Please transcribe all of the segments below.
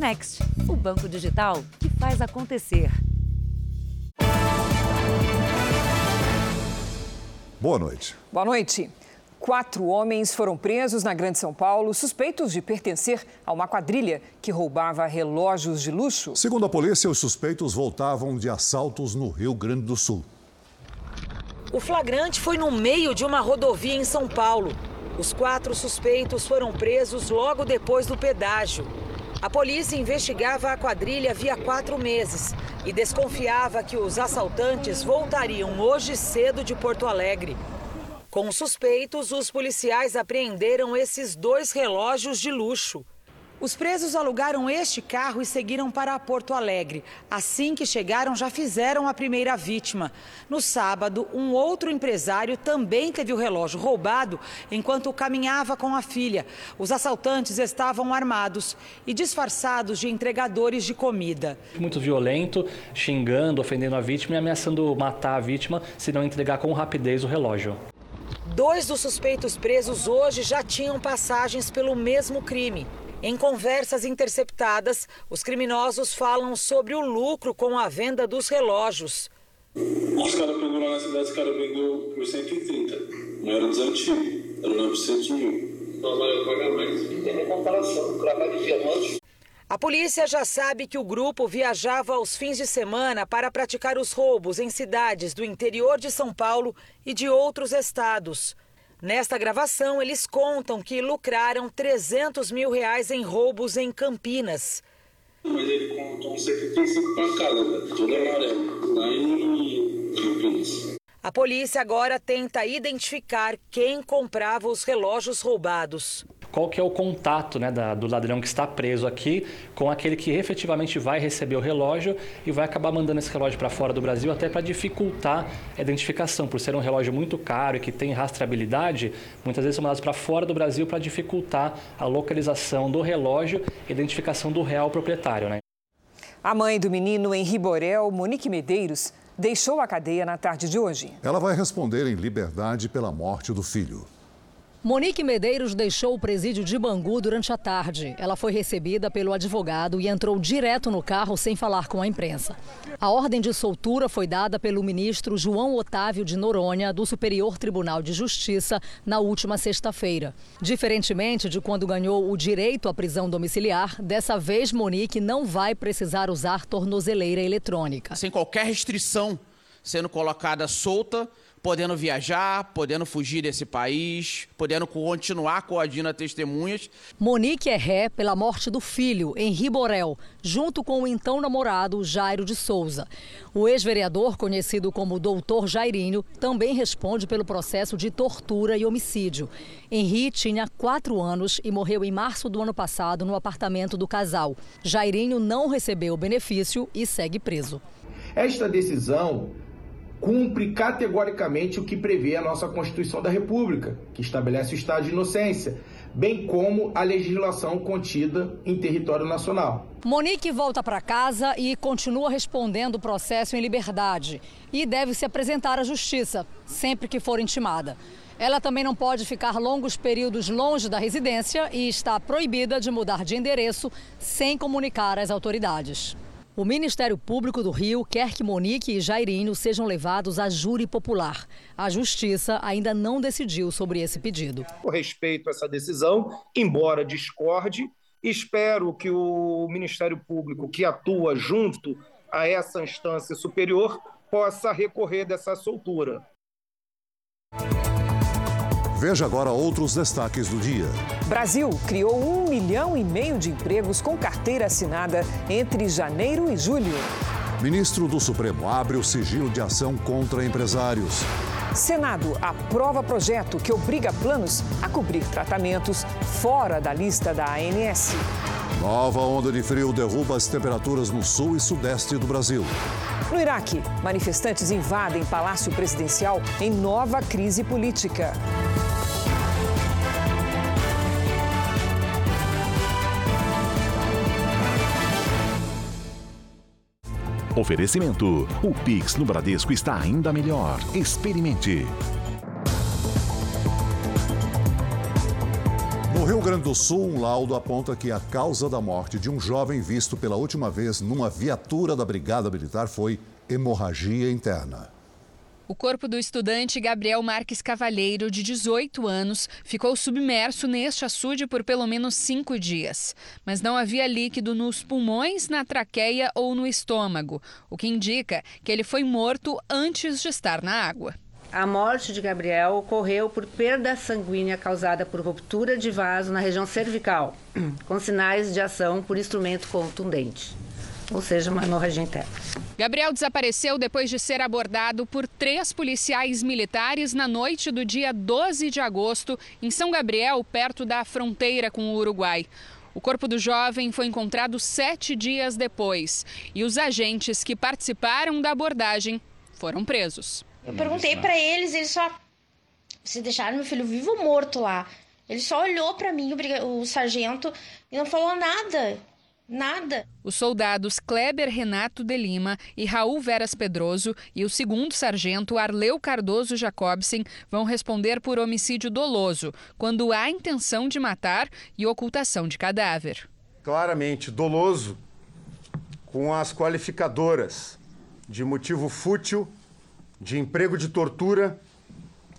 Next, o banco digital que faz acontecer. Boa noite. Boa noite. Quatro homens foram presos na Grande São Paulo, suspeitos de pertencer a uma quadrilha que roubava relógios de luxo. Segundo a polícia, os suspeitos voltavam de assaltos no Rio Grande do Sul. O flagrante foi no meio de uma rodovia em São Paulo. Os quatro suspeitos foram presos logo depois do pedágio. A polícia investigava a quadrilha havia quatro meses e desconfiava que os assaltantes voltariam hoje cedo de Porto Alegre. Com os suspeitos, os policiais apreenderam esses dois relógios de luxo. Os presos alugaram este carro e seguiram para Porto Alegre. Assim que chegaram, já fizeram a primeira vítima. No sábado, um outro empresário também teve o relógio roubado enquanto caminhava com a filha. Os assaltantes estavam armados e disfarçados de entregadores de comida. Muito violento, xingando, ofendendo a vítima e ameaçando matar a vítima se não entregar com rapidez o relógio. Dois dos suspeitos presos hoje já tinham passagens pelo mesmo crime. Em conversas interceptadas, os criminosos falam sobre o lucro com a venda dos relógios. Os caras pegou lá na cidade, os caras vendeu por 130. Não era dos antigos, era 900 mil. Nós vamos pagar mais. Tem comparação, trabalho de diamante. A polícia já sabe que o grupo viajava aos fins de semana para praticar os roubos em cidades do interior de São Paulo e de outros estados. Nesta gravação, eles contam que lucraram 300 mil reais em roubos em Campinas. Mas ele contou 75 pancadas, tudo amarelo, lá em Campinas. A polícia agora tenta identificar quem comprava os relógios roubados qual que é o contato né, da, do ladrão que está preso aqui com aquele que efetivamente vai receber o relógio e vai acabar mandando esse relógio para fora do Brasil até para dificultar a identificação. Por ser um relógio muito caro e que tem rastreabilidade, muitas vezes são mandados para fora do Brasil para dificultar a localização do relógio e a identificação do real proprietário. Né? A mãe do menino em Riborel, Monique Medeiros, deixou a cadeia na tarde de hoje. Ela vai responder em liberdade pela morte do filho. Monique Medeiros deixou o presídio de Bangu durante a tarde. Ela foi recebida pelo advogado e entrou direto no carro sem falar com a imprensa. A ordem de soltura foi dada pelo ministro João Otávio de Noronha, do Superior Tribunal de Justiça, na última sexta-feira. Diferentemente de quando ganhou o direito à prisão domiciliar, dessa vez Monique não vai precisar usar tornozeleira eletrônica. Sem qualquer restrição sendo colocada solta podendo viajar, podendo fugir desse país, podendo continuar coagindo testemunhas. Monique é ré pela morte do filho, Henri Borel, junto com o então namorado Jairo de Souza. O ex-vereador, conhecido como Doutor Jairinho, também responde pelo processo de tortura e homicídio. Henri tinha quatro anos e morreu em março do ano passado no apartamento do casal. Jairinho não recebeu o benefício e segue preso. Esta decisão cumpre categoricamente o que prevê a nossa Constituição da República, que estabelece o estado de inocência, bem como a legislação contida em território nacional. Monique volta para casa e continua respondendo o processo em liberdade e deve se apresentar à justiça sempre que for intimada. Ela também não pode ficar longos períodos longe da residência e está proibida de mudar de endereço sem comunicar às autoridades. O Ministério Público do Rio quer que Monique e Jairinho sejam levados a júri popular. A Justiça ainda não decidiu sobre esse pedido. Com respeito essa decisão, embora discorde, espero que o Ministério Público, que atua junto a essa instância superior, possa recorrer dessa soltura. Veja agora outros destaques do dia. Brasil criou um milhão e meio de empregos com carteira assinada entre janeiro e julho. Ministro do Supremo abre o sigilo de ação contra empresários. Senado aprova projeto que obriga planos a cobrir tratamentos fora da lista da ANS. Nova onda de frio derruba as temperaturas no sul e sudeste do Brasil. No Iraque, manifestantes invadem palácio presidencial em nova crise política. Oferecimento: o Pix no Bradesco está ainda melhor. Experimente. Rio Grande do Sul, um laudo aponta que a causa da morte de um jovem visto pela última vez numa viatura da Brigada Militar foi hemorragia interna. O corpo do estudante Gabriel Marques Cavalheiro, de 18 anos, ficou submerso neste açude por pelo menos cinco dias. Mas não havia líquido nos pulmões, na traqueia ou no estômago, o que indica que ele foi morto antes de estar na água. A morte de Gabriel ocorreu por perda sanguínea causada por ruptura de vaso na região cervical, com sinais de ação por instrumento contundente ou seja, uma hemorragia interna. Gabriel desapareceu depois de ser abordado por três policiais militares na noite do dia 12 de agosto, em São Gabriel, perto da fronteira com o Uruguai. O corpo do jovem foi encontrado sete dias depois e os agentes que participaram da abordagem foram presos. Eu perguntei para eles, eles só. Vocês deixaram meu filho vivo ou morto lá? Ele só olhou para mim, o sargento, e não falou nada. Nada. Os soldados Kleber Renato de Lima e Raul Veras Pedroso e o segundo sargento Arleu Cardoso Jacobsen vão responder por homicídio doloso, quando há intenção de matar e ocultação de cadáver. Claramente doloso, com as qualificadoras de motivo fútil, de emprego de tortura,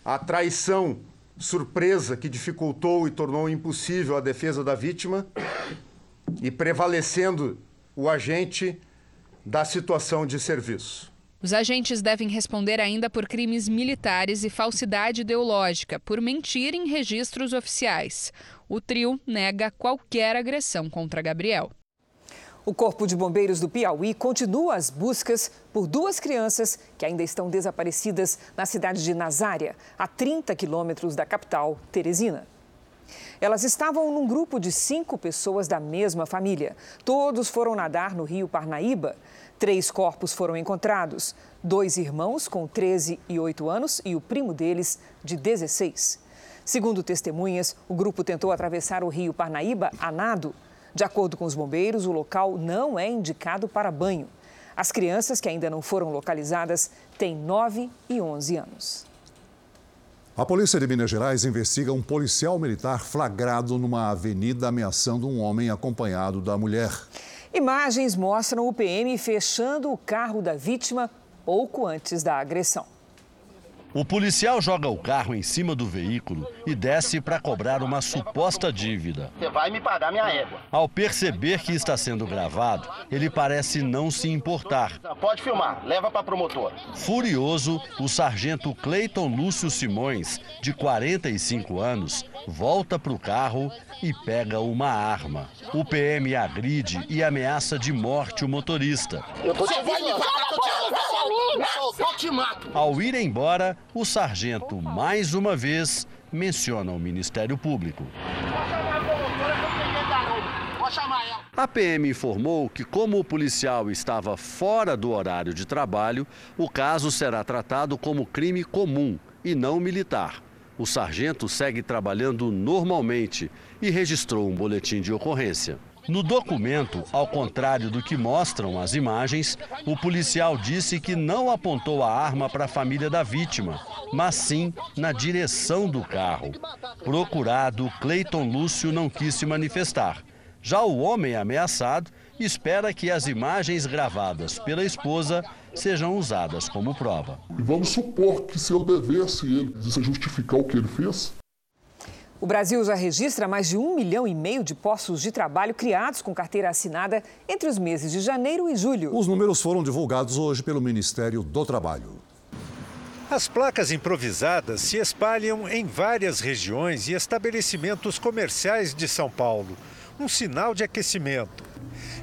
a traição surpresa que dificultou e tornou impossível a defesa da vítima e prevalecendo o agente da situação de serviço. Os agentes devem responder ainda por crimes militares e falsidade ideológica, por mentir em registros oficiais. O trio nega qualquer agressão contra Gabriel. O Corpo de Bombeiros do Piauí continua as buscas por duas crianças que ainda estão desaparecidas na cidade de Nazária, a 30 quilômetros da capital, Teresina. Elas estavam num grupo de cinco pessoas da mesma família. Todos foram nadar no rio Parnaíba. Três corpos foram encontrados: dois irmãos com 13 e 8 anos e o primo deles, de 16. Segundo testemunhas, o grupo tentou atravessar o rio Parnaíba a nado. De acordo com os bombeiros, o local não é indicado para banho. As crianças que ainda não foram localizadas têm 9 e 11 anos. A polícia de Minas Gerais investiga um policial militar flagrado numa avenida ameaçando um homem acompanhado da mulher. Imagens mostram o PM fechando o carro da vítima pouco antes da agressão. O policial joga o carro em cima do veículo e desce para cobrar uma suposta dívida. Você vai me pagar minha égua. Ao perceber que está sendo gravado, ele parece não se importar. Pode filmar, leva para promotor. Furioso, o sargento Cleiton Lúcio Simões, de 45 anos, volta para o carro e pega uma arma. O PM agride e ameaça de morte o motorista. Eu tô te avisando, eu te mato. Ao ir embora, o sargento mais uma vez menciona o Ministério Público. A PM informou que, como o policial estava fora do horário de trabalho, o caso será tratado como crime comum e não militar. O sargento segue trabalhando normalmente e registrou um boletim de ocorrência. No documento, ao contrário do que mostram as imagens, o policial disse que não apontou a arma para a família da vítima, mas sim na direção do carro. Procurado, Cleiton Lúcio não quis se manifestar. Já o homem ameaçado espera que as imagens gravadas pela esposa sejam usadas como prova. Vamos supor que se eu devesse ele de justificar o que ele fez, o Brasil já registra mais de um milhão e meio de postos de trabalho criados com carteira assinada entre os meses de janeiro e julho. Os números foram divulgados hoje pelo Ministério do Trabalho. As placas improvisadas se espalham em várias regiões e estabelecimentos comerciais de São Paulo. Um sinal de aquecimento.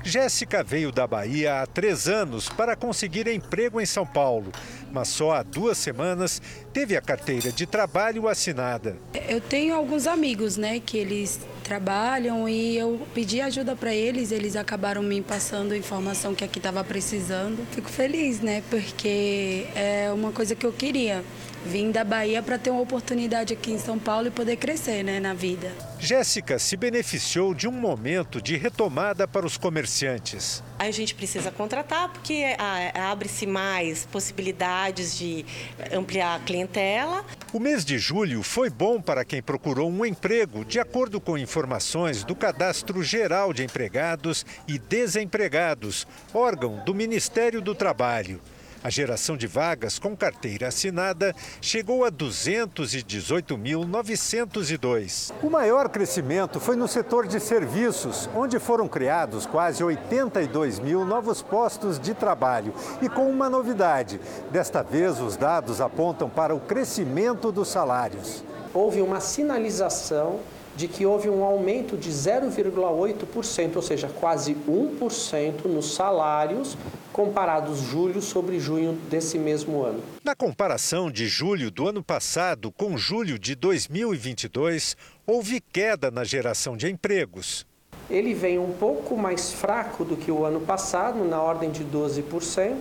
Jéssica veio da Bahia há três anos para conseguir emprego em São Paulo, mas só há duas semanas teve a carteira de trabalho assinada. Eu tenho alguns amigos, né, que eles trabalham e eu pedi ajuda para eles, eles acabaram me passando a informação que aqui estava precisando. Fico feliz, né, porque é uma coisa que eu queria Vim da Bahia para ter uma oportunidade aqui em São Paulo e poder crescer né, na vida. Jéssica se beneficiou de um momento de retomada para os comerciantes. A gente precisa contratar porque ah, abre-se mais possibilidades de ampliar a clientela. O mês de julho foi bom para quem procurou um emprego, de acordo com informações do Cadastro Geral de Empregados e Desempregados, órgão do Ministério do Trabalho. A geração de vagas com carteira assinada chegou a 218.902. O maior crescimento foi no setor de serviços, onde foram criados quase 82 mil novos postos de trabalho. E com uma novidade: desta vez os dados apontam para o crescimento dos salários. Houve uma sinalização de que houve um aumento de 0,8%, ou seja, quase 1% nos salários comparados julho sobre junho desse mesmo ano. Na comparação de julho do ano passado com julho de 2022, houve queda na geração de empregos. Ele vem um pouco mais fraco do que o ano passado, na ordem de 12%,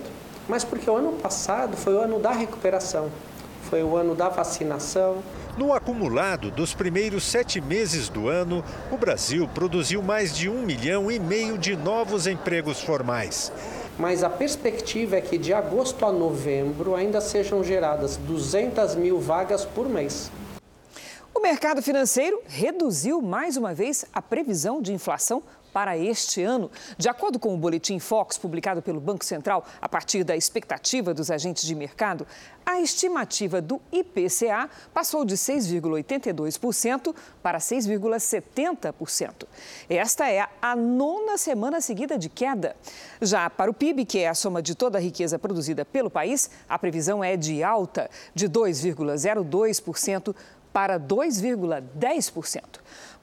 mas porque o ano passado foi o ano da recuperação, foi o ano da vacinação, no acumulado dos primeiros sete meses do ano, o Brasil produziu mais de um milhão e meio de novos empregos formais. Mas a perspectiva é que de agosto a novembro ainda sejam geradas 200 mil vagas por mês. O mercado financeiro reduziu mais uma vez a previsão de inflação para este ano. De acordo com o boletim Fox, publicado pelo Banco Central, a partir da expectativa dos agentes de mercado, a estimativa do IPCA passou de 6,82% para 6,70%. Esta é a nona semana seguida de queda. Já para o PIB, que é a soma de toda a riqueza produzida pelo país, a previsão é de alta, de 2,02% para 2,10%.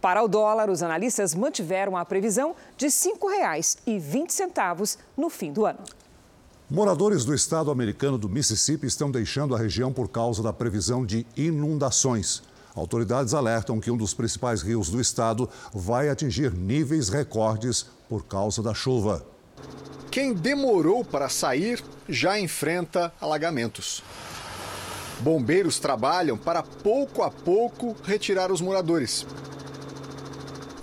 Para o dólar, os analistas mantiveram a previsão de R$ 5,20 no fim do ano. Moradores do estado americano do Mississippi estão deixando a região por causa da previsão de inundações. Autoridades alertam que um dos principais rios do estado vai atingir níveis recordes por causa da chuva. Quem demorou para sair já enfrenta alagamentos. Bombeiros trabalham para pouco a pouco retirar os moradores.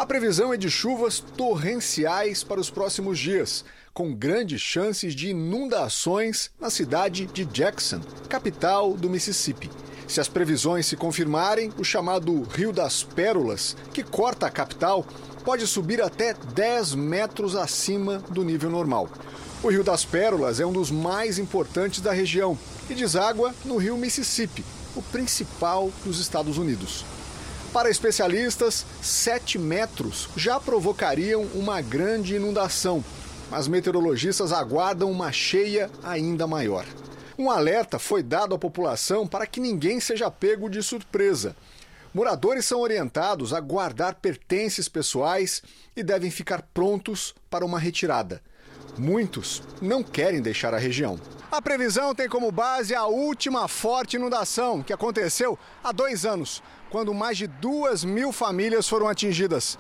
A previsão é de chuvas torrenciais para os próximos dias, com grandes chances de inundações na cidade de Jackson, capital do Mississippi. Se as previsões se confirmarem, o chamado Rio das Pérolas, que corta a capital, pode subir até 10 metros acima do nível normal. O Rio das Pérolas é um dos mais importantes da região e deságua no Rio Mississippi, o principal dos Estados Unidos. Para especialistas, 7 metros já provocariam uma grande inundação, mas meteorologistas aguardam uma cheia ainda maior. Um alerta foi dado à população para que ninguém seja pego de surpresa. Moradores são orientados a guardar pertences pessoais e devem ficar prontos para uma retirada. Muitos não querem deixar a região. A previsão tem como base a última forte inundação que aconteceu há dois anos, quando mais de duas mil famílias foram atingidas.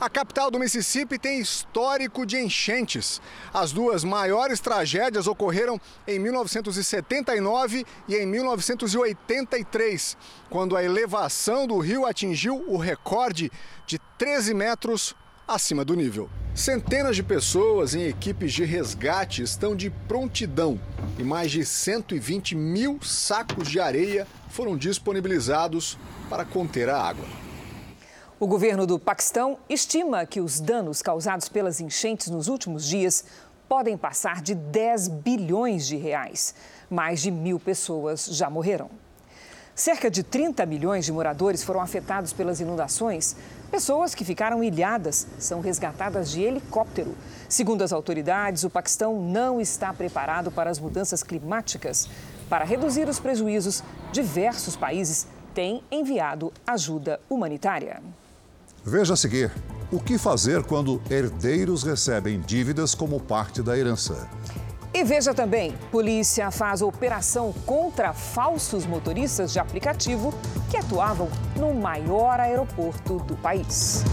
A capital do Mississippi tem histórico de enchentes. As duas maiores tragédias ocorreram em 1979 e em 1983, quando a elevação do rio atingiu o recorde de 13 metros acima do nível. Centenas de pessoas em equipes de resgate estão de prontidão e mais de 120 mil sacos de areia foram disponibilizados para conter a água. O governo do Paquistão estima que os danos causados pelas enchentes nos últimos dias podem passar de 10 bilhões de reais. Mais de mil pessoas já morreram. Cerca de 30 milhões de moradores foram afetados pelas inundações. Pessoas que ficaram ilhadas são resgatadas de helicóptero. Segundo as autoridades, o Paquistão não está preparado para as mudanças climáticas. Para reduzir os prejuízos, diversos países têm enviado ajuda humanitária. Veja a seguir: o que fazer quando herdeiros recebem dívidas como parte da herança? E veja também: polícia faz operação contra falsos motoristas de aplicativo que atuavam no maior aeroporto do país.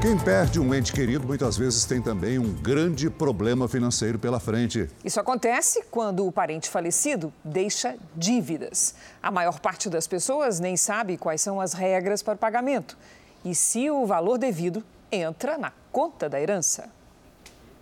Quem perde um ente querido muitas vezes tem também um grande problema financeiro pela frente. Isso acontece quando o parente falecido deixa dívidas. A maior parte das pessoas nem sabe quais são as regras para o pagamento e se o valor devido entra na conta da herança.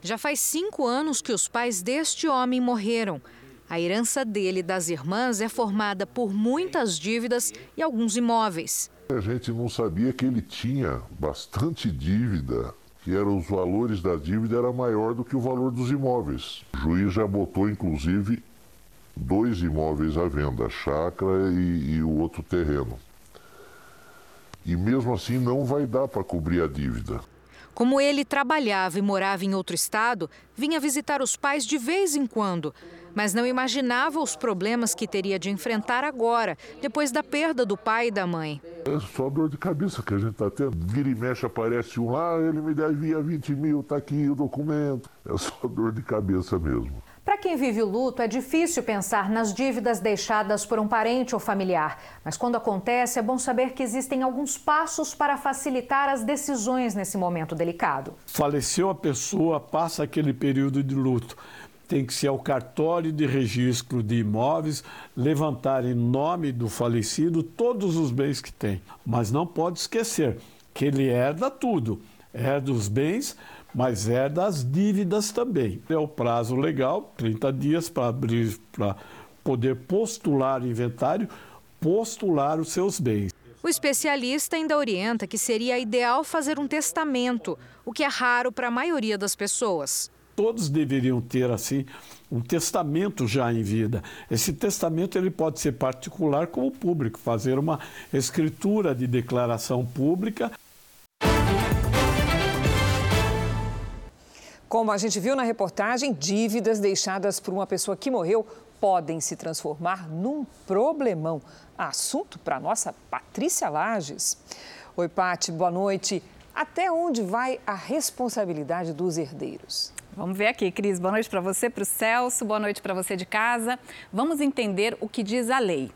Já faz cinco anos que os pais deste homem morreram. A herança dele e das irmãs é formada por muitas dívidas e alguns imóveis. A gente não sabia que ele tinha bastante dívida, que eram os valores da dívida era maior do que o valor dos imóveis. O juiz já botou, inclusive, dois imóveis à venda, a chácara e, e o outro terreno. E mesmo assim não vai dar para cobrir a dívida. Como ele trabalhava e morava em outro estado, vinha visitar os pais de vez em quando, mas não imaginava os problemas que teria de enfrentar agora, depois da perda do pai e da mãe. É só dor de cabeça que a gente está tendo. Vira e mexe, aparece um lá, ele me devia 20 mil, tá aqui o documento. É só dor de cabeça mesmo. Para quem vive o luto, é difícil pensar nas dívidas deixadas por um parente ou familiar. Mas quando acontece, é bom saber que existem alguns passos para facilitar as decisões nesse momento delicado. Faleceu a pessoa, passa aquele período de luto. Tem que ser ao cartório de registro de imóveis, levantar em nome do falecido todos os bens que tem. Mas não pode esquecer que ele herda tudo. Herda os bens, mas é das dívidas também. É o prazo legal, 30 dias para abrir, para poder postular inventário, postular os seus bens. O especialista ainda orienta que seria ideal fazer um testamento, o que é raro para a maioria das pessoas. Todos deveriam ter assim um testamento já em vida. Esse testamento ele pode ser particular como público, fazer uma escritura de declaração pública Como a gente viu na reportagem, dívidas deixadas por uma pessoa que morreu podem se transformar num problemão. Assunto para nossa Patrícia Lages. Oi, Pati, boa noite. Até onde vai a responsabilidade dos herdeiros? Vamos ver aqui, Cris. Boa noite para você, para o Celso, boa noite para você de casa. Vamos entender o que diz a lei.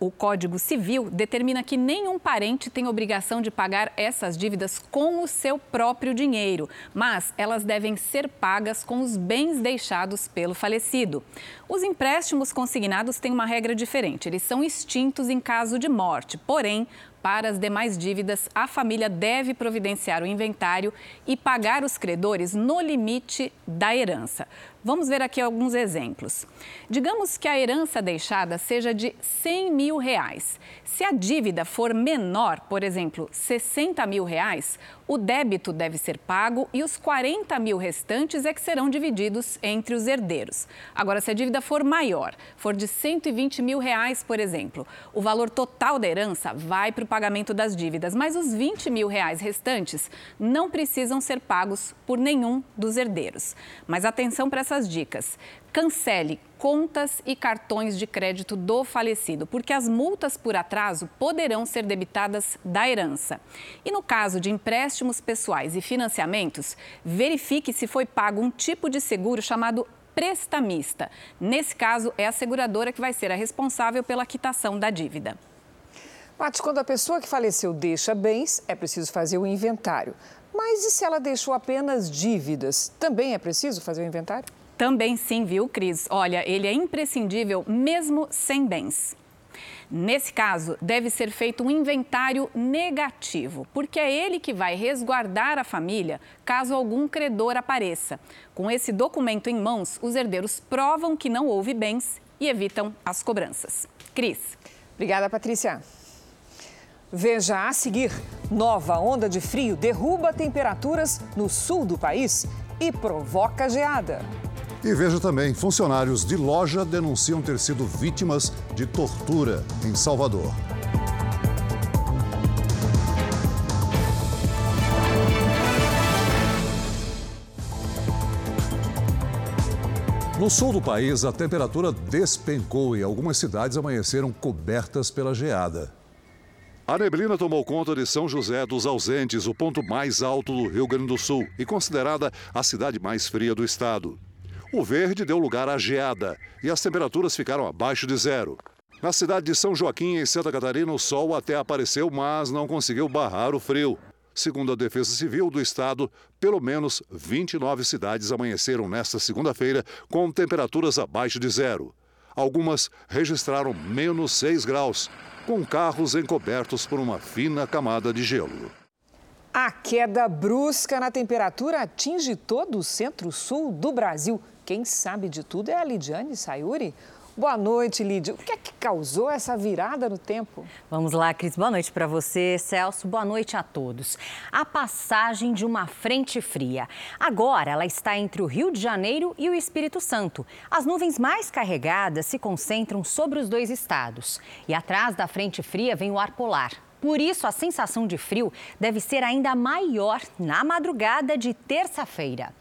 O Código Civil determina que nenhum parente tem obrigação de pagar essas dívidas com o seu próprio dinheiro, mas elas devem ser pagas com os bens deixados pelo falecido. Os empréstimos consignados têm uma regra diferente, eles são extintos em caso de morte, porém, para as demais dívidas, a família deve providenciar o inventário e pagar os credores no limite da herança. Vamos ver aqui alguns exemplos. Digamos que a herança deixada seja de 100 mil reais. Se a dívida for menor, por exemplo, 60 mil reais, o débito deve ser pago e os 40 mil restantes é que serão divididos entre os herdeiros. Agora, se a dívida for maior, for de 120 mil reais, por exemplo, o valor total da herança vai para o pagamento das dívidas, mas os 20 mil reais restantes não precisam ser pagos por nenhum dos herdeiros. Mas atenção para essas dicas. Cancele contas e cartões de crédito do falecido, porque as multas por atraso poderão ser debitadas da herança. E no caso de empréstimos pessoais e financiamentos, verifique se foi pago um tipo de seguro chamado prestamista. Nesse caso, é a seguradora que vai ser a responsável pela quitação da dívida. Paty, quando a pessoa que faleceu deixa bens, é preciso fazer o inventário. Mas e se ela deixou apenas dívidas? Também é preciso fazer o inventário? Também sim, viu, Cris? Olha, ele é imprescindível mesmo sem bens. Nesse caso, deve ser feito um inventário negativo, porque é ele que vai resguardar a família caso algum credor apareça. Com esse documento em mãos, os herdeiros provam que não houve bens e evitam as cobranças. Cris. Obrigada, Patrícia. Veja a seguir: nova onda de frio derruba temperaturas no sul do país e provoca geada. E veja também: funcionários de loja denunciam ter sido vítimas de tortura em Salvador. No sul do país, a temperatura despencou e algumas cidades amanheceram cobertas pela geada. A neblina tomou conta de São José dos Ausentes, o ponto mais alto do Rio Grande do Sul e considerada a cidade mais fria do estado. O verde deu lugar à geada e as temperaturas ficaram abaixo de zero. Na cidade de São Joaquim, em Santa Catarina, o sol até apareceu, mas não conseguiu barrar o frio. Segundo a Defesa Civil do Estado, pelo menos 29 cidades amanheceram nesta segunda-feira com temperaturas abaixo de zero. Algumas registraram menos 6 graus, com carros encobertos por uma fina camada de gelo. A queda brusca na temperatura atinge todo o centro-sul do Brasil. Quem sabe de tudo é a Lidiane Sayuri. Boa noite, Lídia. O que é que causou essa virada no tempo? Vamos lá, Cris. Boa noite para você, Celso. Boa noite a todos. A passagem de uma frente fria. Agora ela está entre o Rio de Janeiro e o Espírito Santo. As nuvens mais carregadas se concentram sobre os dois estados. E atrás da frente fria vem o ar polar. Por isso, a sensação de frio deve ser ainda maior na madrugada de terça-feira.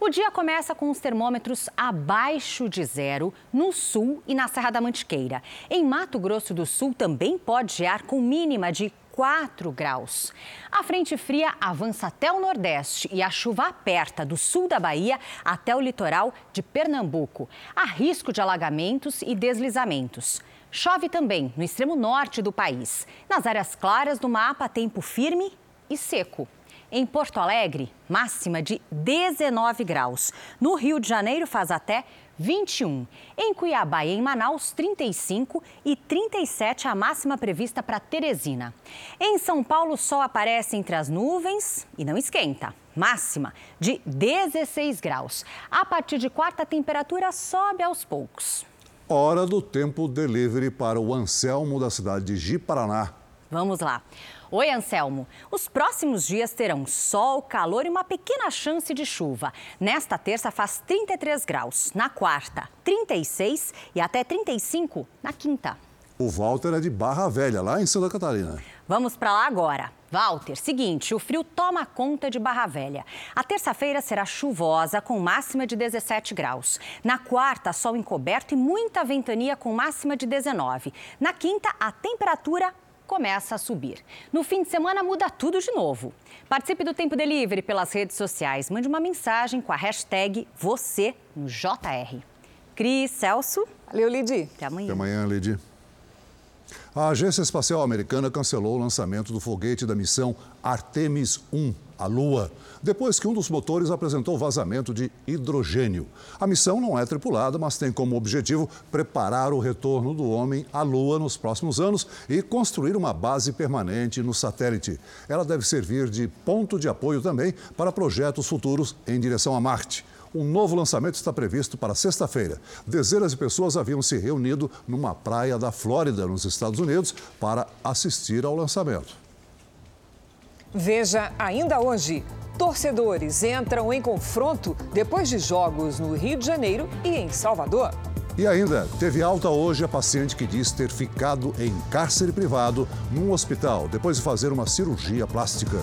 O dia começa com os termômetros abaixo de zero no sul e na Serra da Mantiqueira. Em Mato Grosso do Sul também pode gear com mínima de 4 graus. A frente fria avança até o Nordeste e a chuva aperta do sul da Bahia até o litoral de Pernambuco. Há risco de alagamentos e deslizamentos. Chove também no extremo norte do país. Nas áreas claras do mapa, tempo firme e seco. Em Porto Alegre, máxima de 19 graus. No Rio de Janeiro, faz até 21. Em Cuiabá e em Manaus, 35 e 37 a máxima prevista para Teresina. Em São Paulo, o sol aparece entre as nuvens e não esquenta. Máxima de 16 graus. A partir de quarta, a temperatura sobe aos poucos. Hora do tempo delivery para o Anselmo da cidade de Ji-Paraná. Vamos lá. Oi, Anselmo. Os próximos dias terão sol, calor e uma pequena chance de chuva. Nesta terça faz 33 graus, na quarta, 36 e até 35 na quinta. O Walter é de Barra Velha, lá em Santa Catarina. Vamos para lá agora. Walter, seguinte, o frio toma conta de Barra Velha. A terça-feira será chuvosa, com máxima de 17 graus. Na quarta, sol encoberto e muita ventania, com máxima de 19. Na quinta, a temperatura começa a subir. No fim de semana muda tudo de novo. Participe do Tempo Delivery pelas redes sociais. Mande uma mensagem com a hashtag você no JR. Cris, Celso. Valeu, Lidi. Até amanhã. Até amanhã, Lidi. A Agência Espacial Americana cancelou o lançamento do foguete da missão Artemis 1 à Lua, depois que um dos motores apresentou vazamento de hidrogênio. A missão não é tripulada, mas tem como objetivo preparar o retorno do homem à Lua nos próximos anos e construir uma base permanente no satélite. Ela deve servir de ponto de apoio também para projetos futuros em direção a Marte. Um novo lançamento está previsto para sexta-feira. Dezenas de pessoas haviam se reunido numa praia da Flórida, nos Estados Unidos, para assistir ao lançamento. Veja ainda hoje. Torcedores entram em confronto depois de jogos no Rio de Janeiro e em Salvador. E ainda, teve alta hoje a paciente que diz ter ficado em cárcere privado num hospital depois de fazer uma cirurgia plástica.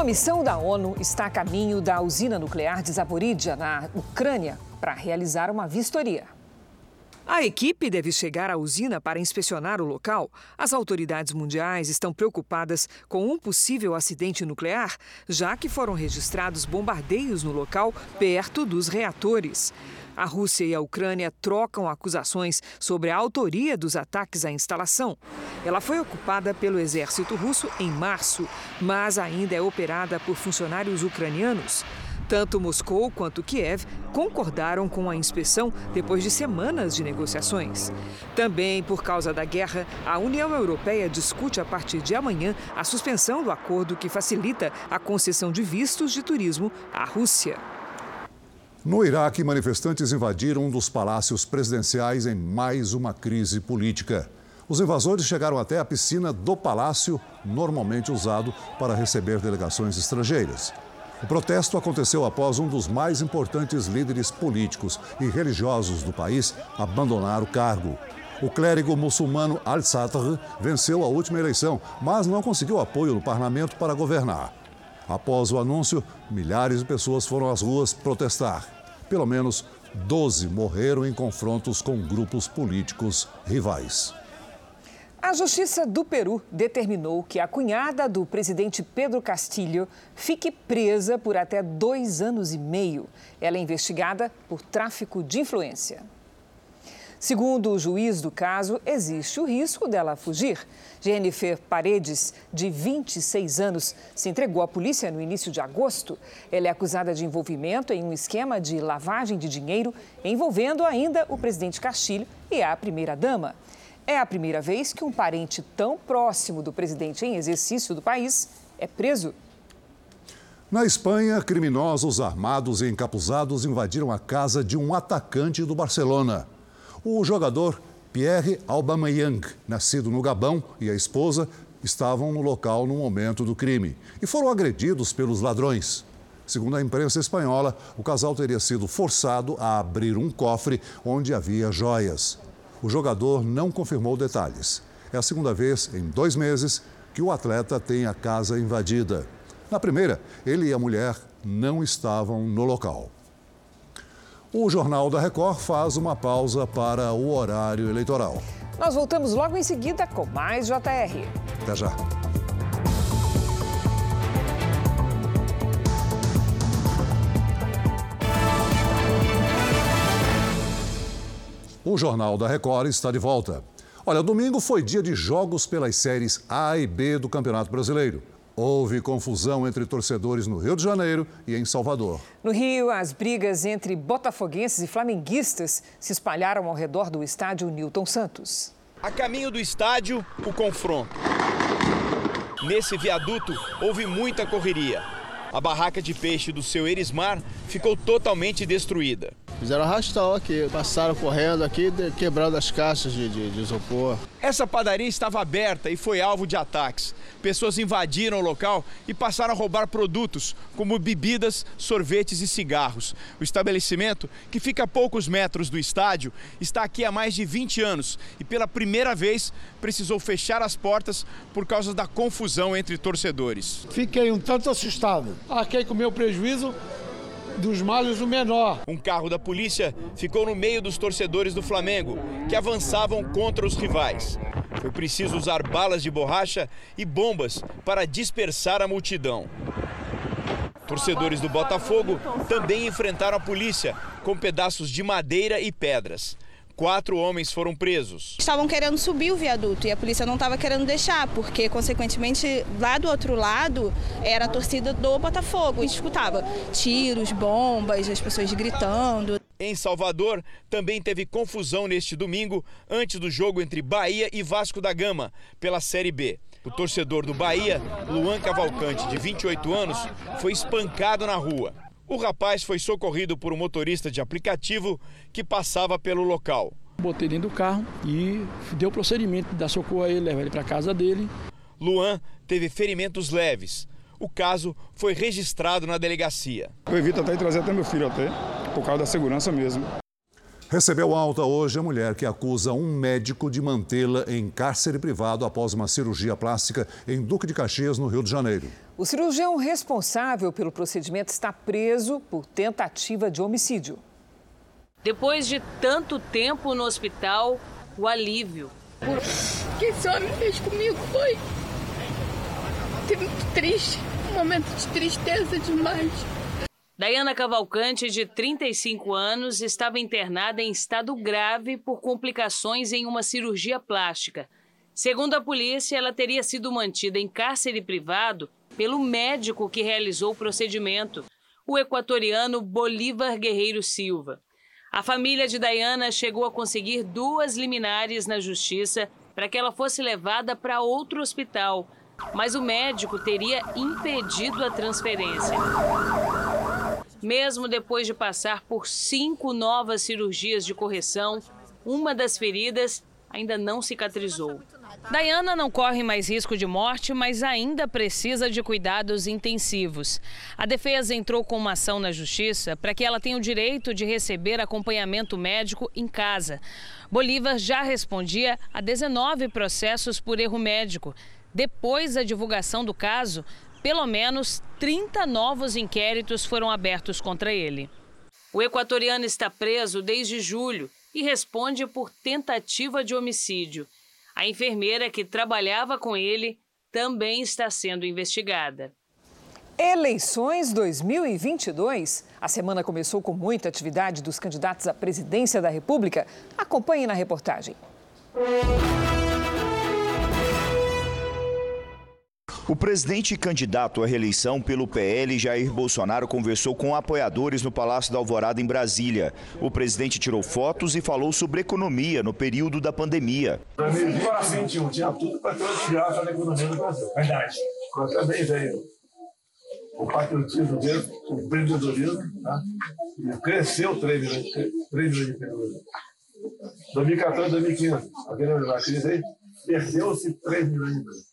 Uma missão da ONU está a caminho da usina nuclear de Zaporizhia, na Ucrânia, para realizar uma vistoria. A equipe deve chegar à usina para inspecionar o local. As autoridades mundiais estão preocupadas com um possível acidente nuclear, já que foram registrados bombardeios no local perto dos reatores. A Rússia e a Ucrânia trocam acusações sobre a autoria dos ataques à instalação. Ela foi ocupada pelo exército russo em março, mas ainda é operada por funcionários ucranianos. Tanto Moscou quanto Kiev concordaram com a inspeção depois de semanas de negociações. Também por causa da guerra, a União Europeia discute a partir de amanhã a suspensão do acordo que facilita a concessão de vistos de turismo à Rússia. No Iraque, manifestantes invadiram um dos palácios presidenciais em mais uma crise política. Os invasores chegaram até a piscina do palácio, normalmente usado para receber delegações estrangeiras. O protesto aconteceu após um dos mais importantes líderes políticos e religiosos do país abandonar o cargo. O clérigo muçulmano Al-Sadr venceu a última eleição, mas não conseguiu apoio no parlamento para governar. Após o anúncio, milhares de pessoas foram às ruas protestar. Pelo menos 12 morreram em confrontos com grupos políticos rivais. A Justiça do Peru determinou que a cunhada do presidente Pedro Castilho fique presa por até dois anos e meio. Ela é investigada por tráfico de influência. Segundo o juiz do caso, existe o risco dela fugir. Jennifer Paredes, de 26 anos, se entregou à polícia no início de agosto. Ela é acusada de envolvimento em um esquema de lavagem de dinheiro envolvendo ainda o presidente Castilho e a primeira-dama. É a primeira vez que um parente tão próximo do presidente em exercício do país é preso. Na Espanha, criminosos armados e encapuzados invadiram a casa de um atacante do Barcelona. O jogador Pierre Aubameyang, nascido no Gabão, e a esposa estavam no local no momento do crime e foram agredidos pelos ladrões. Segundo a imprensa espanhola, o casal teria sido forçado a abrir um cofre onde havia joias. O jogador não confirmou detalhes. É a segunda vez em dois meses que o atleta tem a casa invadida. Na primeira, ele e a mulher não estavam no local. O Jornal da Record faz uma pausa para o horário eleitoral. Nós voltamos logo em seguida com mais JR. Até já. O Jornal da Record está de volta. Olha, domingo foi dia de jogos pelas séries A e B do Campeonato Brasileiro. Houve confusão entre torcedores no Rio de Janeiro e em Salvador. No Rio, as brigas entre botafoguenses e flamenguistas se espalharam ao redor do estádio Newton Santos. A caminho do estádio, o confronto. Nesse viaduto, houve muita correria. A barraca de peixe do seu Erismar ficou totalmente destruída. Fizeram arrastão aqui, passaram correndo aqui, quebrando as caixas de, de, de, isopor. Essa padaria estava aberta e foi alvo de ataques. Pessoas invadiram o local e passaram a roubar produtos, como bebidas, sorvetes e cigarros. O estabelecimento, que fica a poucos metros do estádio, está aqui há mais de 20 anos e pela primeira vez precisou fechar as portas por causa da confusão entre torcedores. Fiquei um tanto assustado. Arquei com o meu prejuízo, dos males o menor. Um carro da polícia ficou no meio dos torcedores do Flamengo, que avançavam contra os rivais. Foi preciso usar balas de borracha e bombas para dispersar a multidão. Torcedores do Botafogo também enfrentaram a polícia com pedaços de madeira e pedras quatro homens foram presos. Estavam querendo subir o viaduto e a polícia não estava querendo deixar, porque, consequentemente, lá do outro lado era a torcida do Botafogo. E escutava tiros, bombas, as pessoas gritando. Em Salvador, também teve confusão neste domingo, antes do jogo entre Bahia e Vasco da Gama, pela Série B. O torcedor do Bahia, Luan Cavalcante, de 28 anos, foi espancado na rua. O rapaz foi socorrido por um motorista de aplicativo que passava pelo local. Botei dentro do carro e deu o procedimento de dar socorro a ele, levar ele para casa dele. Luan teve ferimentos leves. O caso foi registrado na delegacia. Eu evito até trazer até meu filho até, por causa da segurança mesmo. Recebeu alta hoje a mulher que acusa um médico de mantê-la em cárcere privado após uma cirurgia plástica em Duque de Caxias, no Rio de Janeiro. O cirurgião responsável pelo procedimento está preso por tentativa de homicídio. Depois de tanto tempo no hospital, o alívio. O que esse homem fez comigo foi muito triste, um momento de tristeza demais. Dayana Cavalcante, de 35 anos, estava internada em estado grave por complicações em uma cirurgia plástica. Segundo a polícia, ela teria sido mantida em cárcere privado pelo médico que realizou o procedimento, o equatoriano Bolívar Guerreiro Silva. A família de Dayana chegou a conseguir duas liminares na justiça para que ela fosse levada para outro hospital, mas o médico teria impedido a transferência. Mesmo depois de passar por cinco novas cirurgias de correção, uma das feridas ainda não cicatrizou. Diana não corre mais risco de morte, mas ainda precisa de cuidados intensivos. A defesa entrou com uma ação na justiça para que ela tenha o direito de receber acompanhamento médico em casa. Bolívar já respondia a 19 processos por erro médico. Depois da divulgação do caso, pelo menos 30 novos inquéritos foram abertos contra ele. O equatoriano está preso desde julho e responde por tentativa de homicídio. A enfermeira que trabalhava com ele também está sendo investigada. Eleições 2022. A semana começou com muita atividade dos candidatos à presidência da República. Acompanhe na reportagem. O presidente candidato à reeleição pelo PL, Jair Bolsonaro, conversou com apoiadores no Palácio da Alvorada, em Brasília. O presidente tirou fotos e falou sobre economia no período da pandemia. 2021 tinha tudo para ter uma economia do Brasil. Verdade. Também veio o patriotismo dele, o empreendedorismo, e cresceu 3 milhões, 3 milhões de pessoas. 2014, 2015, alguém lembra da crise aí? Perdeu-se 3 milhões de pessoas.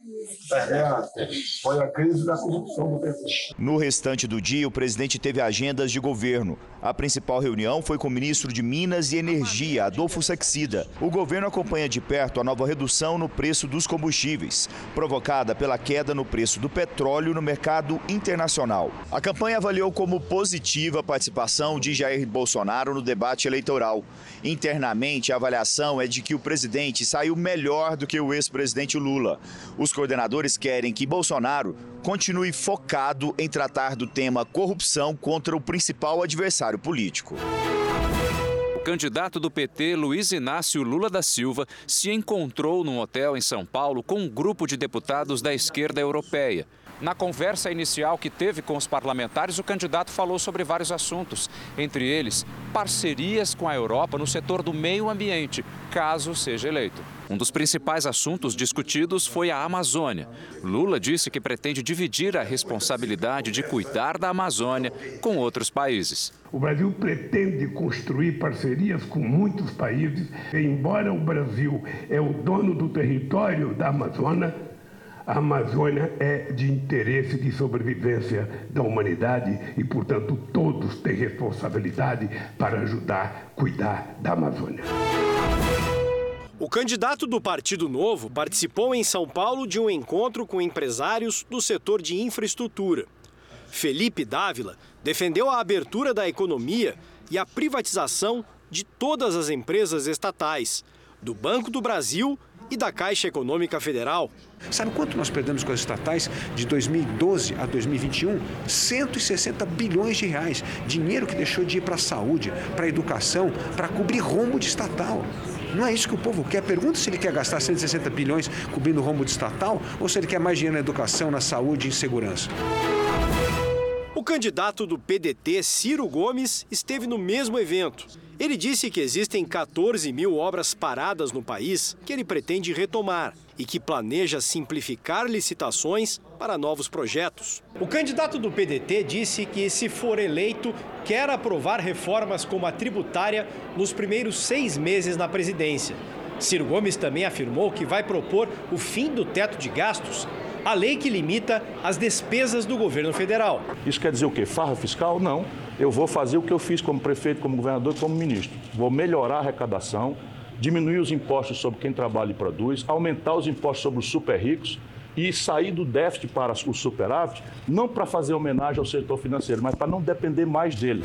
É, foi a crise da corrupção do PT. No restante do dia, o presidente teve agendas de governo. A principal reunião foi com o ministro de Minas e Energia, Adolfo Saxida. O governo acompanha de perto a nova redução no preço dos combustíveis, provocada pela queda no preço do petróleo no mercado internacional. A campanha avaliou como positiva a participação de Jair Bolsonaro no debate eleitoral. Internamente, a avaliação é de que o presidente saiu melhor do que o ex-presidente Lula. Os coordenadores querem que Bolsonaro continue focado em tratar do tema corrupção contra o principal adversário político. O candidato do PT, Luiz Inácio Lula da Silva, se encontrou num hotel em São Paulo com um grupo de deputados da esquerda europeia. Na conversa inicial que teve com os parlamentares, o candidato falou sobre vários assuntos, entre eles parcerias com a Europa no setor do meio ambiente, caso seja eleito. Um dos principais assuntos discutidos foi a Amazônia. Lula disse que pretende dividir a responsabilidade de cuidar da Amazônia com outros países. O Brasil pretende construir parcerias com muitos países. Embora o Brasil é o dono do território da Amazônia, a Amazônia é de interesse de sobrevivência da humanidade e, portanto, todos têm responsabilidade para ajudar a cuidar da Amazônia. O candidato do Partido Novo participou em São Paulo de um encontro com empresários do setor de infraestrutura. Felipe Dávila defendeu a abertura da economia e a privatização de todas as empresas estatais, do Banco do Brasil e da Caixa Econômica Federal. Sabe quanto nós perdemos com as estatais de 2012 a 2021? 160 bilhões de reais. Dinheiro que deixou de ir para a saúde, para a educação, para cobrir rombo de estatal. Não é isso que o povo quer. Pergunta se ele quer gastar 160 bilhões cobrindo rombo de estatal ou se ele quer mais dinheiro na educação, na saúde e em segurança. O candidato do PDT, Ciro Gomes, esteve no mesmo evento. Ele disse que existem 14 mil obras paradas no país que ele pretende retomar e que planeja simplificar licitações para novos projetos. O candidato do PDT disse que, se for eleito, quer aprovar reformas como a tributária nos primeiros seis meses na presidência. Ciro Gomes também afirmou que vai propor o fim do teto de gastos a lei que limita as despesas do governo federal. Isso quer dizer o quê? Farra fiscal? Não. Eu vou fazer o que eu fiz como prefeito, como governador e como ministro. Vou melhorar a arrecadação, diminuir os impostos sobre quem trabalha e produz, aumentar os impostos sobre os super ricos e sair do déficit para o superávit, não para fazer homenagem ao setor financeiro, mas para não depender mais dele.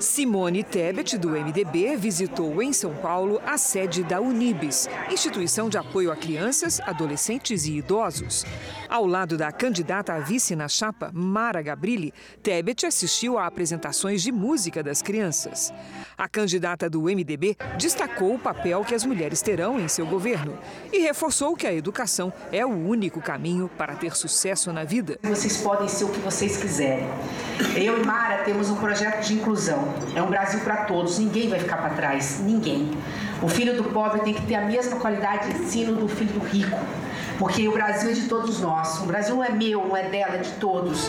Simone Tebet, do MDB, visitou em São Paulo a sede da Unibis, instituição de apoio a crianças, adolescentes e idosos. Ao lado da candidata a vice na chapa, Mara Gabrilli, Tebet assistiu a apresentações de música das crianças. A candidata do MDB destacou o papel que as mulheres terão em seu governo e reforçou que a educação é o único caminho para ter sucesso na vida. Vocês podem ser o que vocês quiserem. Eu e Mara temos um projeto de inclusão. É um Brasil para todos, ninguém vai ficar para trás, ninguém. O filho do pobre tem que ter a mesma qualidade de ensino do filho do rico, porque o Brasil é de todos nós. O Brasil não é meu, não é dela, é de todos.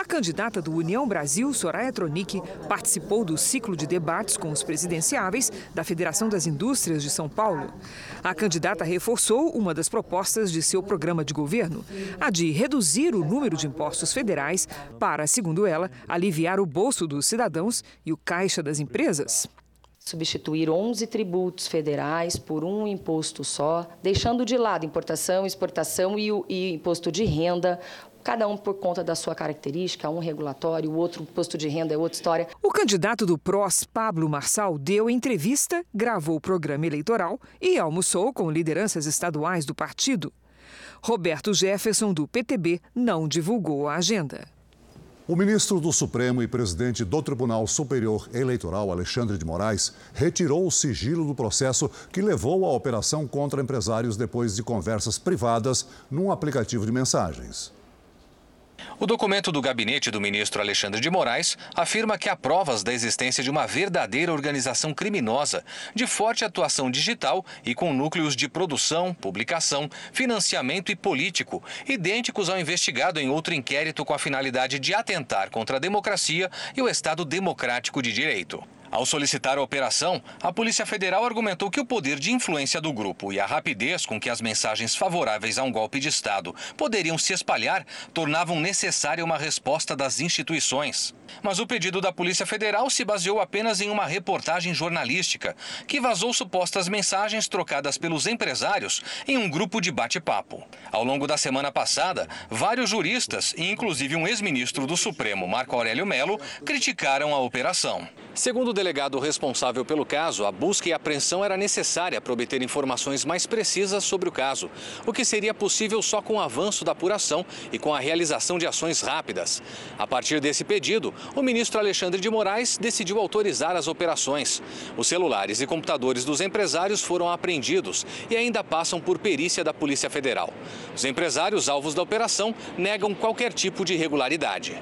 A candidata do União Brasil, Soraya Tronic, participou do ciclo de debates com os presidenciáveis da Federação das Indústrias de São Paulo. A candidata reforçou uma das propostas de seu programa de governo, a de reduzir o número de impostos federais para, segundo ela, aliviar o bolso dos cidadãos e o caixa das empresas substituir 11 tributos federais por um imposto só, deixando de lado importação, exportação e o e imposto de renda, cada um por conta da sua característica, um regulatório, o outro posto de renda é outra história. O candidato do PROS, Pablo Marçal, deu entrevista, gravou o programa eleitoral e almoçou com lideranças estaduais do partido. Roberto Jefferson, do PTB, não divulgou a agenda. O ministro do Supremo e presidente do Tribunal Superior Eleitoral, Alexandre de Moraes, retirou o sigilo do processo que levou à operação contra empresários depois de conversas privadas num aplicativo de mensagens. O documento do gabinete do ministro Alexandre de Moraes afirma que há provas da existência de uma verdadeira organização criminosa, de forte atuação digital e com núcleos de produção, publicação, financiamento e político, idênticos ao investigado em outro inquérito com a finalidade de atentar contra a democracia e o Estado democrático de direito. Ao solicitar a operação, a Polícia Federal argumentou que o poder de influência do grupo e a rapidez com que as mensagens favoráveis a um golpe de Estado poderiam se espalhar tornavam necessária uma resposta das instituições. Mas o pedido da Polícia Federal se baseou apenas em uma reportagem jornalística que vazou supostas mensagens trocadas pelos empresários em um grupo de bate-papo. Ao longo da semana passada, vários juristas, e inclusive um ex-ministro do Supremo, Marco Aurélio Melo, criticaram a operação. Segundo delegado responsável pelo caso, a busca e apreensão era necessária para obter informações mais precisas sobre o caso, o que seria possível só com o avanço da apuração e com a realização de ações rápidas. A partir desse pedido, o ministro Alexandre de Moraes decidiu autorizar as operações. Os celulares e computadores dos empresários foram apreendidos e ainda passam por perícia da Polícia Federal. Os empresários alvos da operação negam qualquer tipo de irregularidade.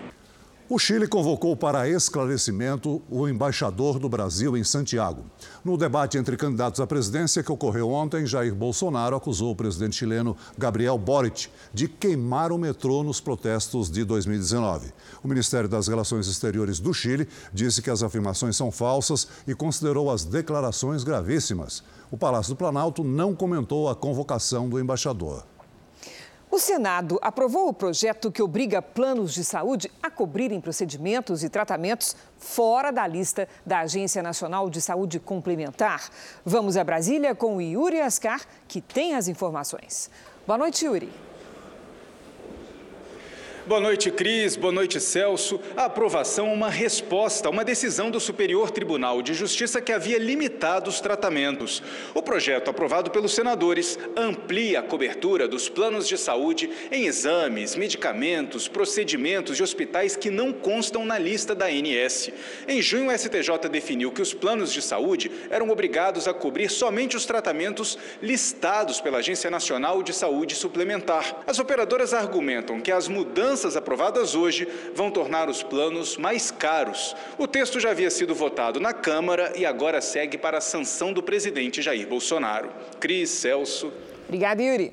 O Chile convocou para esclarecimento o embaixador do Brasil em Santiago. No debate entre candidatos à presidência que ocorreu ontem, Jair Bolsonaro acusou o presidente chileno Gabriel Boric de queimar o metrô nos protestos de 2019. O Ministério das Relações Exteriores do Chile disse que as afirmações são falsas e considerou as declarações gravíssimas. O Palácio do Planalto não comentou a convocação do embaixador. O Senado aprovou o projeto que obriga planos de saúde a cobrirem procedimentos e tratamentos fora da lista da Agência Nacional de Saúde Complementar. Vamos a Brasília com o Yuri Ascar, que tem as informações. Boa noite, Yuri. Boa noite, Cris. Boa noite, Celso. A aprovação é uma resposta a uma decisão do Superior Tribunal de Justiça que havia limitado os tratamentos. O projeto aprovado pelos senadores amplia a cobertura dos planos de saúde em exames, medicamentos, procedimentos de hospitais que não constam na lista da ANS. Em junho, o STJ definiu que os planos de saúde eram obrigados a cobrir somente os tratamentos listados pela Agência Nacional de Saúde Suplementar. As operadoras argumentam que as mudanças mudanças aprovadas hoje vão tornar os planos mais caros. O texto já havia sido votado na Câmara e agora segue para a sanção do presidente Jair Bolsonaro. Cris, Celso. Obrigada, Yuri.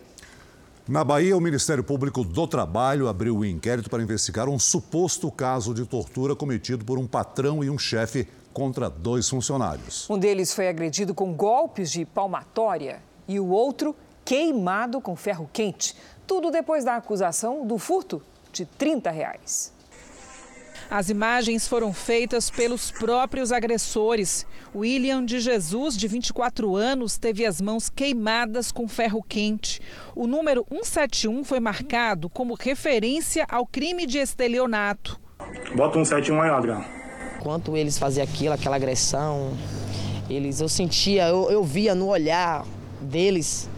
Na Bahia, o Ministério Público do Trabalho abriu um inquérito para investigar um suposto caso de tortura cometido por um patrão e um chefe contra dois funcionários. Um deles foi agredido com golpes de palmatória e o outro queimado com ferro quente. Tudo depois da acusação do furto de 30 reais. As imagens foram feitas pelos próprios agressores. William de Jesus, de 24 anos, teve as mãos queimadas com ferro quente. O número 171 foi marcado como referência ao crime de estelionato. Bota 171 aí, Adriano. Enquanto eles faziam aquilo, aquela agressão, eles, eu sentia, eu, eu via no olhar deles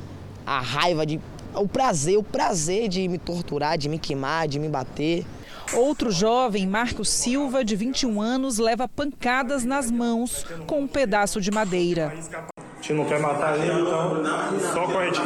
a raiva de o prazer, o prazer de me torturar, de me queimar, de me bater. Outro jovem, Marcos Silva, de 21 anos, leva pancadas nas mãos com um pedaço de madeira. A gente não quer matar ele, então só corrente.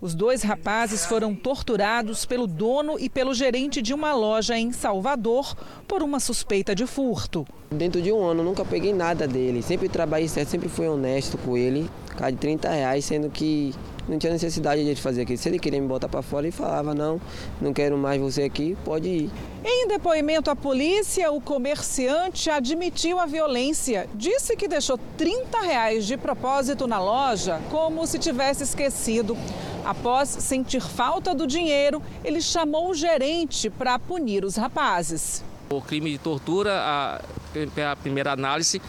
Os dois rapazes foram torturados pelo dono e pelo gerente de uma loja em Salvador por uma suspeita de furto. Dentro de um ano, nunca peguei nada dele. Sempre trabalhei certo, sempre fui honesto com ele. Cada de 30 reais, sendo que não tinha necessidade de fazer aquilo. Se ele queria me botar para fora, ele falava: não, não quero mais você aqui, pode ir. Em depoimento à polícia, o comerciante admitiu a violência. Disse que deixou 30 reais de propósito na loja, como se tivesse esquecido. Após sentir falta do dinheiro, ele chamou o gerente para punir os rapazes. O crime de tortura, a, a primeira análise,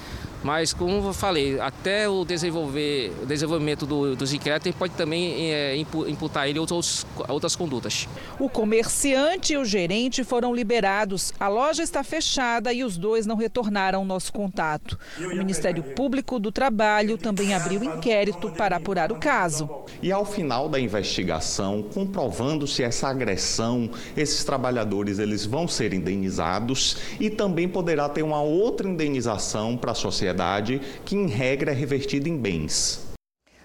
Mas, como eu falei, até o, desenvolver, o desenvolvimento do, dos inquéritos pode também é, imputar ele outros, outras condutas. O comerciante e o gerente foram liberados. A loja está fechada e os dois não retornaram ao nosso contato. O Ministério Público do Trabalho também abriu inquérito para apurar o caso. E ao final da investigação, comprovando-se essa agressão, esses trabalhadores eles vão ser indenizados e também poderá ter uma outra indenização para a sociedade que em regra é revertida em bens.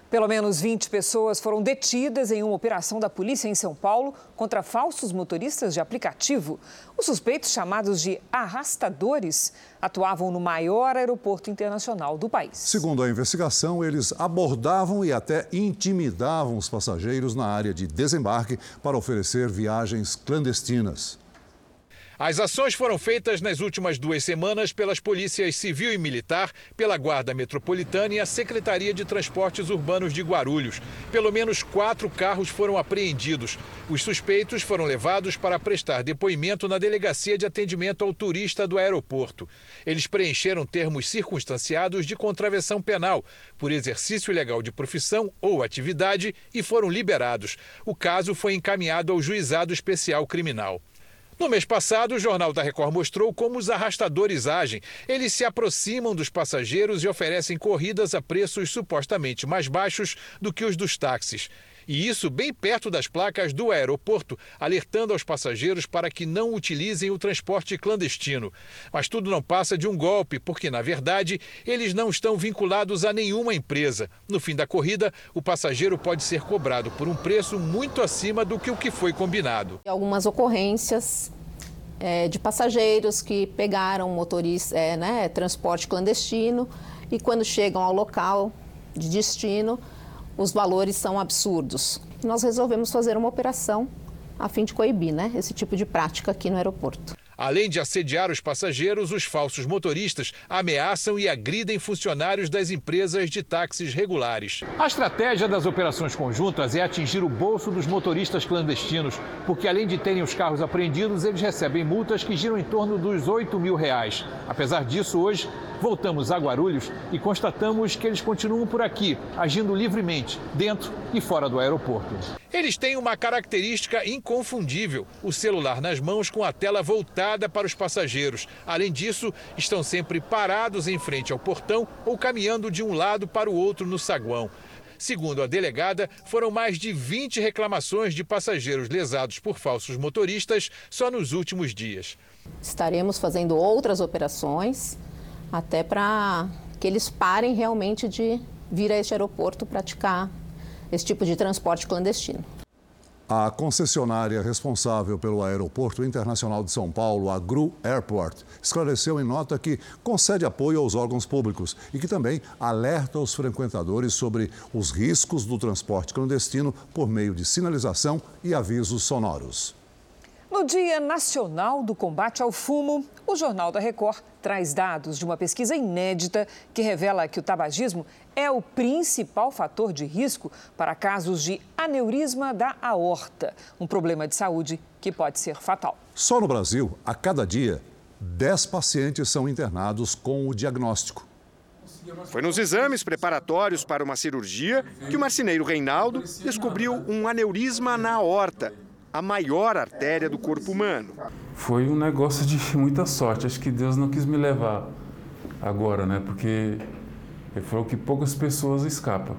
Pelo menos 20 pessoas foram detidas em uma operação da polícia em São Paulo contra falsos motoristas de aplicativo. Os suspeitos, chamados de arrastadores, atuavam no maior aeroporto internacional do país. Segundo a investigação, eles abordavam e até intimidavam os passageiros na área de desembarque para oferecer viagens clandestinas. As ações foram feitas nas últimas duas semanas pelas polícias civil e militar, pela Guarda Metropolitana e a Secretaria de Transportes Urbanos de Guarulhos. Pelo menos quatro carros foram apreendidos. Os suspeitos foram levados para prestar depoimento na Delegacia de Atendimento ao Turista do aeroporto. Eles preencheram termos circunstanciados de contravenção penal por exercício ilegal de profissão ou atividade e foram liberados. O caso foi encaminhado ao Juizado Especial Criminal. No mês passado, o Jornal da Record mostrou como os arrastadores agem. Eles se aproximam dos passageiros e oferecem corridas a preços supostamente mais baixos do que os dos táxis. E isso bem perto das placas do aeroporto, alertando aos passageiros para que não utilizem o transporte clandestino. Mas tudo não passa de um golpe, porque, na verdade, eles não estão vinculados a nenhuma empresa. No fim da corrida, o passageiro pode ser cobrado por um preço muito acima do que o que foi combinado. Algumas ocorrências é, de passageiros que pegaram motorista, é, né, transporte clandestino e quando chegam ao local de destino, os valores são absurdos. Nós resolvemos fazer uma operação a fim de coibir né, esse tipo de prática aqui no aeroporto. Além de assediar os passageiros, os falsos motoristas ameaçam e agridem funcionários das empresas de táxis regulares. A estratégia das operações conjuntas é atingir o bolso dos motoristas clandestinos, porque além de terem os carros apreendidos, eles recebem multas que giram em torno dos 8 mil reais. Apesar disso, hoje voltamos a Guarulhos e constatamos que eles continuam por aqui, agindo livremente, dentro e fora do aeroporto. Eles têm uma característica inconfundível: o celular nas mãos com a tela voltada para os passageiros. Além disso, estão sempre parados em frente ao portão ou caminhando de um lado para o outro no saguão. Segundo a delegada, foram mais de 20 reclamações de passageiros lesados por falsos motoristas só nos últimos dias. Estaremos fazendo outras operações até para que eles parem realmente de vir a este aeroporto praticar esse tipo de transporte clandestino. A concessionária responsável pelo Aeroporto Internacional de São Paulo, a GRU Airport, esclareceu em nota que concede apoio aos órgãos públicos e que também alerta os frequentadores sobre os riscos do transporte clandestino por meio de sinalização e avisos sonoros. No Dia Nacional do Combate ao Fumo, o Jornal da Record traz dados de uma pesquisa inédita que revela que o tabagismo é o principal fator de risco para casos de aneurisma da aorta, um problema de saúde que pode ser fatal. Só no Brasil, a cada dia, 10 pacientes são internados com o diagnóstico. Foi nos exames preparatórios para uma cirurgia que o marceneiro Reinaldo descobriu um aneurisma na aorta, a maior artéria do corpo humano. Foi um negócio de muita sorte. Acho que Deus não quis me levar agora, né? Porque ele falou que poucas pessoas escapam.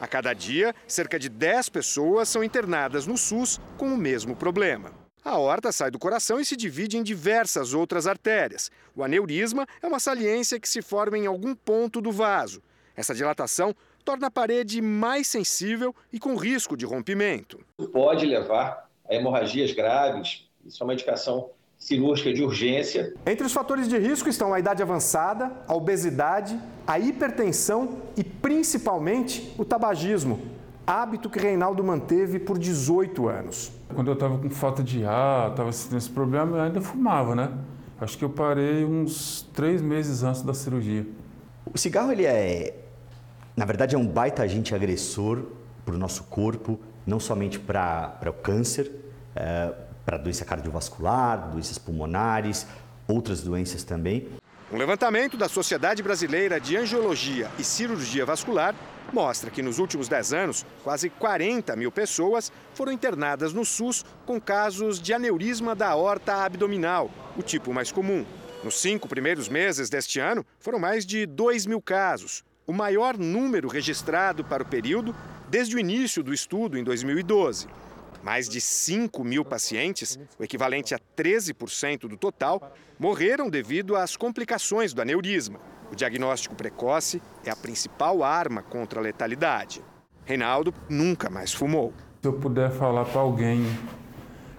A cada dia, cerca de 10 pessoas são internadas no SUS com o mesmo problema. A aorta sai do coração e se divide em diversas outras artérias. O aneurisma é uma saliência que se forma em algum ponto do vaso. Essa dilatação torna a parede mais sensível e com risco de rompimento. Pode levar hemorragias graves, isso é uma indicação cirúrgica de urgência. Entre os fatores de risco estão a idade avançada, a obesidade, a hipertensão e principalmente o tabagismo, hábito que Reinaldo manteve por 18 anos. Quando eu estava com falta de ar, estava sentindo esse problema, eu ainda fumava, né? Acho que eu parei uns três meses antes da cirurgia. O cigarro, ele é, na verdade, é um baita agente agressor para o nosso corpo, não somente para o câncer, é, para doença cardiovascular, doenças pulmonares, outras doenças também. Um levantamento da Sociedade Brasileira de Angiologia e Cirurgia Vascular mostra que nos últimos 10 anos, quase 40 mil pessoas foram internadas no SUS com casos de aneurisma da aorta abdominal, o tipo mais comum. Nos cinco primeiros meses deste ano, foram mais de 2 mil casos, o maior número registrado para o período desde o início do estudo em 2012. Mais de 5 mil pacientes, o equivalente a 13% do total, morreram devido às complicações do aneurisma. O diagnóstico precoce é a principal arma contra a letalidade. Reinaldo nunca mais fumou. Se eu puder falar para alguém,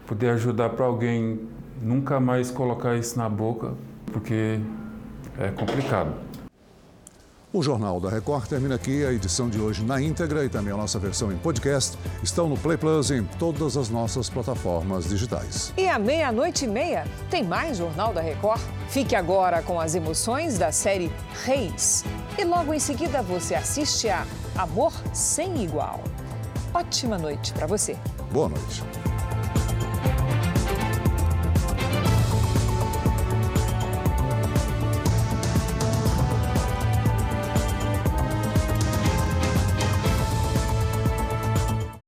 puder ajudar para alguém, nunca mais colocar isso na boca, porque é complicado. O Jornal da Record termina aqui. A edição de hoje na íntegra e também a nossa versão em podcast estão no Play Plus em todas as nossas plataformas digitais. E à meia-noite e meia tem mais Jornal da Record. Fique agora com as emoções da série Reis. E logo em seguida você assiste a Amor Sem Igual. Ótima noite para você. Boa noite.